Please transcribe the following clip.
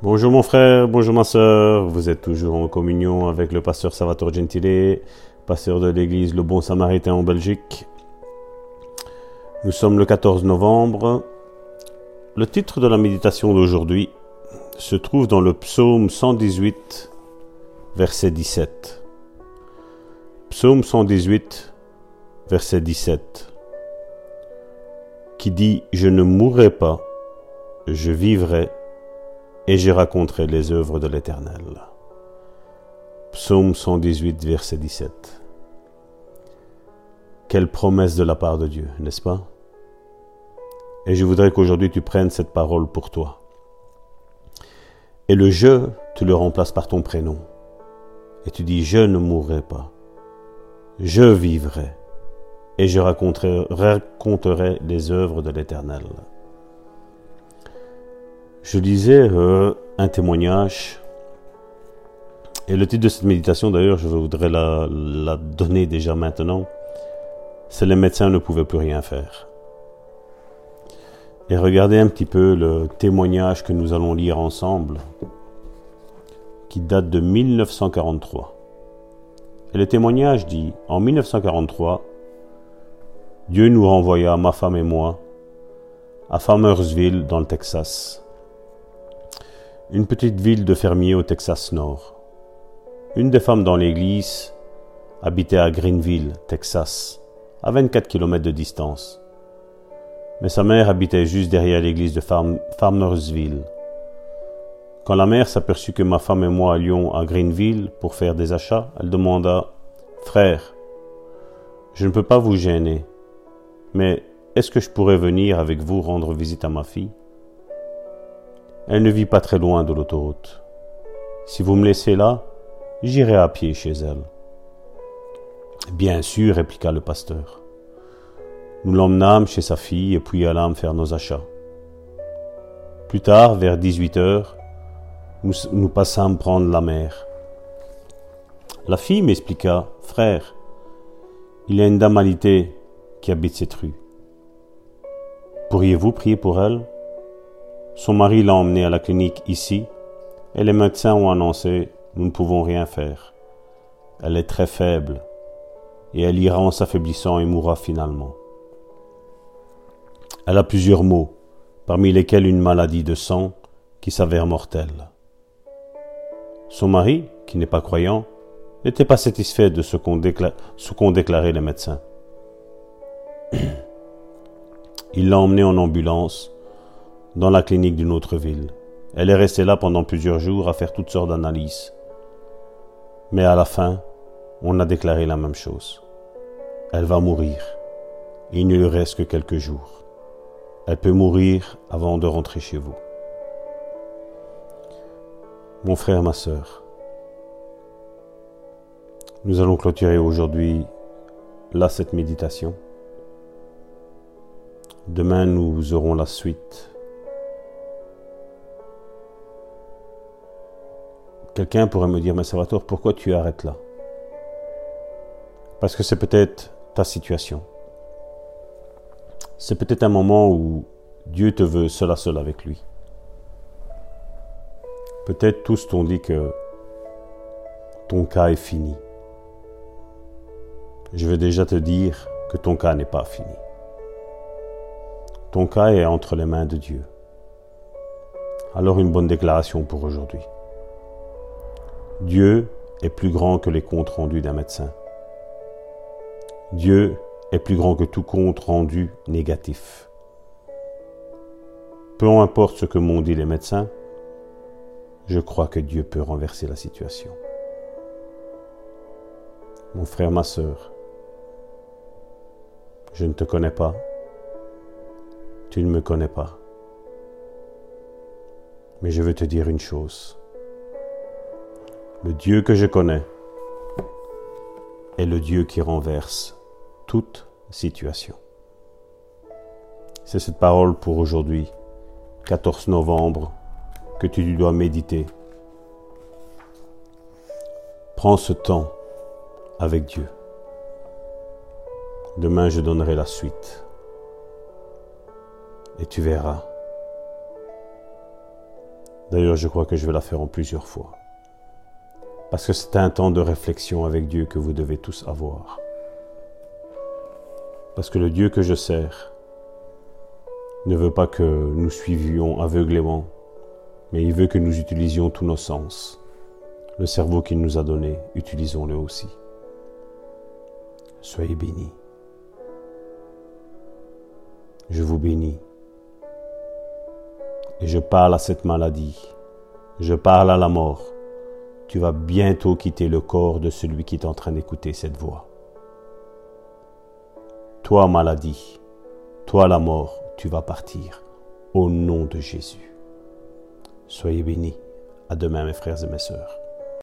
Bonjour mon frère, bonjour ma soeur, vous êtes toujours en communion avec le pasteur Salvatore Gentile, pasteur de l'église Le Bon Samaritain en Belgique. Nous sommes le 14 novembre. Le titre de la méditation d'aujourd'hui se trouve dans le psaume 118, verset 17. Psaume 118, verset 17, qui dit Je ne mourrai pas, je vivrai et je raconterai les œuvres de l'Éternel. Psaume 118, verset 17. Quelle promesse de la part de Dieu, n'est-ce pas? Et je voudrais qu'aujourd'hui tu prennes cette parole pour toi. Et le je, tu le remplaces par ton prénom. Et tu dis, je ne mourrai pas. Je vivrai. Et je raconterai, raconterai les œuvres de l'Éternel. Je lisais euh, un témoignage. Et le titre de cette méditation, d'ailleurs, je voudrais la, la donner déjà maintenant. C'est les médecins ne pouvaient plus rien faire. Et regardez un petit peu le témoignage que nous allons lire ensemble, qui date de 1943. Et le témoignage dit, en 1943, Dieu nous renvoya, ma femme et moi, à Farmersville, dans le Texas une petite ville de fermiers au Texas Nord. Une des femmes dans l'église habitait à Greenville, Texas, à 24 km de distance. Mais sa mère habitait juste derrière l'église de Farmersville. Quand la mère s'aperçut que ma femme et moi allions à Greenville pour faire des achats, elle demanda Frère, je ne peux pas vous gêner, mais est-ce que je pourrais venir avec vous rendre visite à ma fille? Elle ne vit pas très loin de l'autoroute. Si vous me laissez là, j'irai à pied chez elle. Bien sûr, répliqua le pasteur. Nous l'emmenâmes chez sa fille et puis allâmes faire nos achats. Plus tard, vers 18 heures, nous, passâmes prendre la mer. La fille m'expliqua, frère, il y a une dame qui habite cette rue. Pourriez-vous prier pour elle? Son mari l'a emmenée à la clinique ici et les médecins ont annoncé nous ne pouvons rien faire. Elle est très faible et elle ira en s'affaiblissant et mourra finalement. Elle a plusieurs maux, parmi lesquels une maladie de sang qui s'avère mortelle. Son mari, qui n'est pas croyant, n'était pas satisfait de ce qu'ont déclaré les médecins. Il l'a emmenée en ambulance dans la clinique d'une autre ville. Elle est restée là pendant plusieurs jours à faire toutes sortes d'analyses. Mais à la fin, on a déclaré la même chose. Elle va mourir. Il ne lui reste que quelques jours. Elle peut mourir avant de rentrer chez vous. Mon frère, ma sœur, nous allons clôturer aujourd'hui là cette méditation. Demain, nous aurons la suite Quelqu'un pourrait me dire, mais Salvatore, pourquoi tu arrêtes là? Parce que c'est peut-être ta situation. C'est peut-être un moment où Dieu te veut seul à seul avec lui. Peut-être tous t'ont dit que ton cas est fini. Je veux déjà te dire que ton cas n'est pas fini. Ton cas est entre les mains de Dieu. Alors une bonne déclaration pour aujourd'hui. Dieu est plus grand que les comptes rendus d'un médecin. Dieu est plus grand que tout compte rendu négatif. Peu importe ce que m'ont dit les médecins, je crois que Dieu peut renverser la situation. Mon frère, ma sœur, je ne te connais pas, tu ne me connais pas, mais je veux te dire une chose. Le Dieu que je connais est le Dieu qui renverse toute situation. C'est cette parole pour aujourd'hui, 14 novembre, que tu dois méditer. Prends ce temps avec Dieu. Demain, je donnerai la suite. Et tu verras. D'ailleurs, je crois que je vais la faire en plusieurs fois. Parce que c'est un temps de réflexion avec Dieu que vous devez tous avoir. Parce que le Dieu que je sers ne veut pas que nous suivions aveuglément, mais il veut que nous utilisions tous nos sens. Le cerveau qu'il nous a donné, utilisons-le aussi. Soyez bénis. Je vous bénis. Et je parle à cette maladie. Je parle à la mort. Tu vas bientôt quitter le corps de celui qui est en train d'écouter cette voix. Toi, maladie, toi, la mort, tu vas partir. Au nom de Jésus. Soyez bénis. À demain, mes frères et mes sœurs.